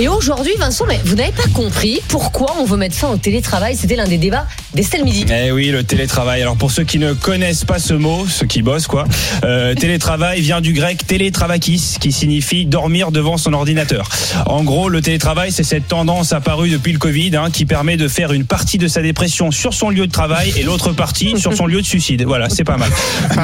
Et aujourd'hui, Vincent, mais vous n'avez pas compris pourquoi on veut mettre fin au télétravail. C'était l'un des débats d'Estelle Midi. Eh oui, le télétravail. Alors pour ceux qui ne connaissent pas ce mot, ceux qui bossent quoi, euh, télétravail vient du grec télétravakis, qui signifie dormir devant son ordinateur. En gros, le télétravail, c'est cette tendance apparue depuis le Covid, hein, qui permet de faire une partie de sa dépression sur son lieu de travail et l'autre partie sur son lieu de suicide. Voilà, c'est pas mal.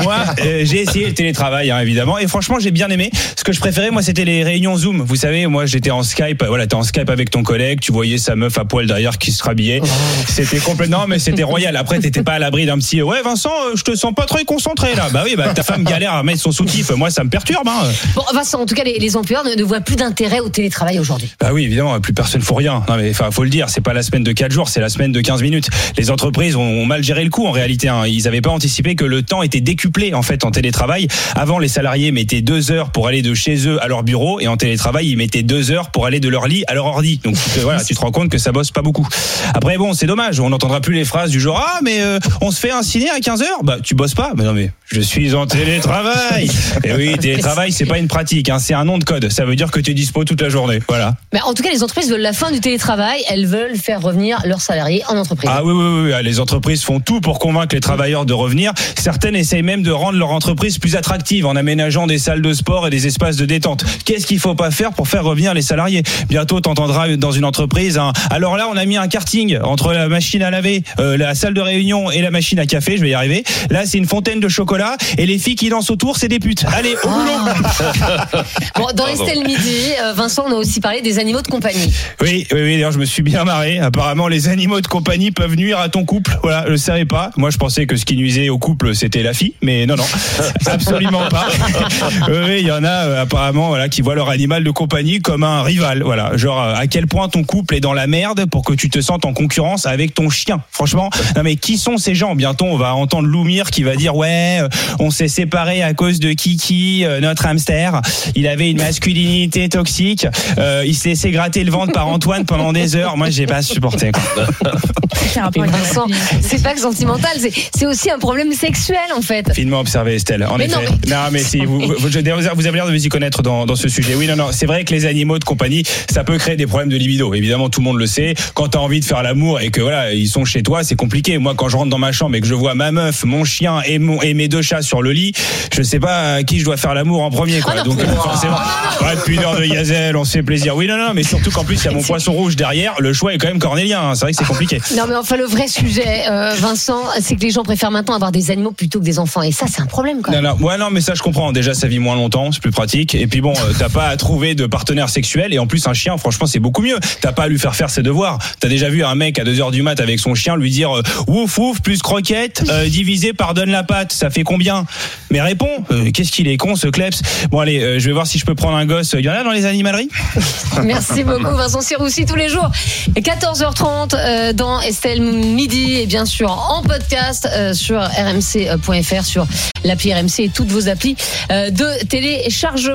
Moi, euh, j'ai essayé le télétravail, hein, évidemment, et franchement, j'ai bien aimé. Ce que je préférais, moi, c'était les réunions Zoom. Vous savez, moi, j'étais en Skype. Voilà, t'es en Skype avec ton collègue, tu voyais sa meuf à poil derrière qui se rhabillait. C'était complètement, mais c'était royal. Après, t'étais pas à l'abri d'un petit. Ouais, Vincent, euh, je te sens pas très concentré là. Bah oui, bah ta femme galère à mettre son soutif. Moi, ça me perturbe. Hein. Bon, Vincent, en tout cas, les, les employeurs ne, ne voient plus d'intérêt au télétravail aujourd'hui. Bah oui, évidemment, plus personne faut rien. Non mais enfin, faut le dire, c'est pas la semaine de 4 jours, c'est la semaine de 15 minutes. Les entreprises ont, ont mal géré le coup en réalité. Hein. Ils avaient pas anticipé que le temps était décuplé en fait en télétravail. Avant, les salariés mettaient deux heures pour aller de chez eux à leur bureau et en télétravail, ils mettaient deux heures pour aller de leur lit à leur ordi. Donc tu te- voilà, tu te rends compte que ça bosse pas beaucoup. Après bon, c'est dommage, on n'entendra plus les phrases du genre ah mais euh, on se fait un ciné à 15 heures? Bah tu bosses pas. Mais non mais je suis en télétravail. et oui, télétravail, c'est pas une pratique, hein, c'est un nom de code. Ça veut dire que tu es dispo toute la journée. Voilà. Mais en tout cas, les entreprises veulent la fin du télétravail. Elles veulent faire revenir leurs salariés en entreprise. Ah oui, oui, oui, oui, les entreprises font tout pour convaincre les travailleurs de revenir. Certaines essayent même de rendre leur entreprise plus attractive en aménageant des salles de sport et des espaces de détente. Qu'est-ce qu'il faut pas faire pour faire revenir les salariés? Bientôt, t'entendras dans une entreprise. un, Alors là, on a mis un karting entre la machine à laver, euh, la salle de réunion et la machine à café. Je vais y arriver. Là, c'est une fontaine de chocolat et les filles qui dansent autour, c'est des putes. Allez, au boulot. Bon, dans Estelle Midi, euh, Vincent, on a aussi parlé des animaux de compagnie. Oui, oui, oui, d'ailleurs, je me suis bien marré. Apparemment, les animaux de compagnie peuvent nuire à ton couple. Voilà, je le savais pas. Moi, je pensais que ce qui nuisait au couple, c'était la fille, mais non, non, absolument pas. Oui, oui, il y en a euh, apparemment, voilà, qui voient leur animal de compagnie comme un rival. Voilà, genre euh, à quel point ton couple est dans la merde pour que tu te sentes en concurrence avec ton chien. Franchement, non mais qui sont ces gens? Bientôt, on va entendre Loumir qui va dire ouais, euh, on s'est séparés à cause de Kiki, euh, notre hamster. Il avait une masculinité toxique. Euh, il s'est laissé gratter le ventre par Antoine pendant des heures. Moi, j'ai pas supporté. c'est pas que sentimental, c'est- aussi un problème sexuel en fait. Finement observé, Estelle. En Mais effet. non, Non, mais si vous, vous, je- vous avez l'air de vous y connaître dans, dans ce sujet. Oui, non, non. C'est vrai que les animaux de compagnie, ça peut créer des problèmes de libido. Évidemment, tout le monde le sait. Quand t'as envie de faire l'amour et que voilà, ils sont chez toi, c'est compliqué. Moi, quand je rentre dans ma chambre et que je vois ma meuf, mon chien et, mon, et mes deux chats sur le lit, je sais pas à qui je dois faire l'amour en premier, quoi. Ah non. Donc, euh, forcément, pas de pudeur de Yazel, on se fait plaisir. Oui, non, non, mais surtout qu'en plus, il y a mon poisson rouge derrière. Le choix est quand même cornélien. hein. C'est vrai que c'est compliqué. Non mais enfin le vrai sujet, euh, Vincent, c'est que les gens préfèrent maintenant avoir des animaux plutôt que des enfants. Et ça, c'est un problème quoi. Non, non, ouais, non, mais ça je comprends. Déjà, ça vit moins longtemps, c'est plus pratique. Et puis bon, euh, t'as pas à trouver de partenaire sexuel. Et en plus, un chien, franchement, c'est beaucoup mieux. T'as pas à lui faire faire ses devoirs. T'as déjà vu un mec à 2 heures du mat avec son chien lui dire euh, ouf ouf plus croquette euh, divisé par donne la patte, ça fait combien? Mais réponds. Euh, Qu'est-ce qu'il est con ce kleps? Bon allez, euh, je vais voir si je peux prendre un gosse. Il y en a dans les animaleries? Merci beaucoup Vincent Siroussi tous les jours. Et 14h30 euh, dans Estelle Midi et bien sûr en podcast sur rmc.fr, sur l'appli RMC et toutes vos applis de téléchargement.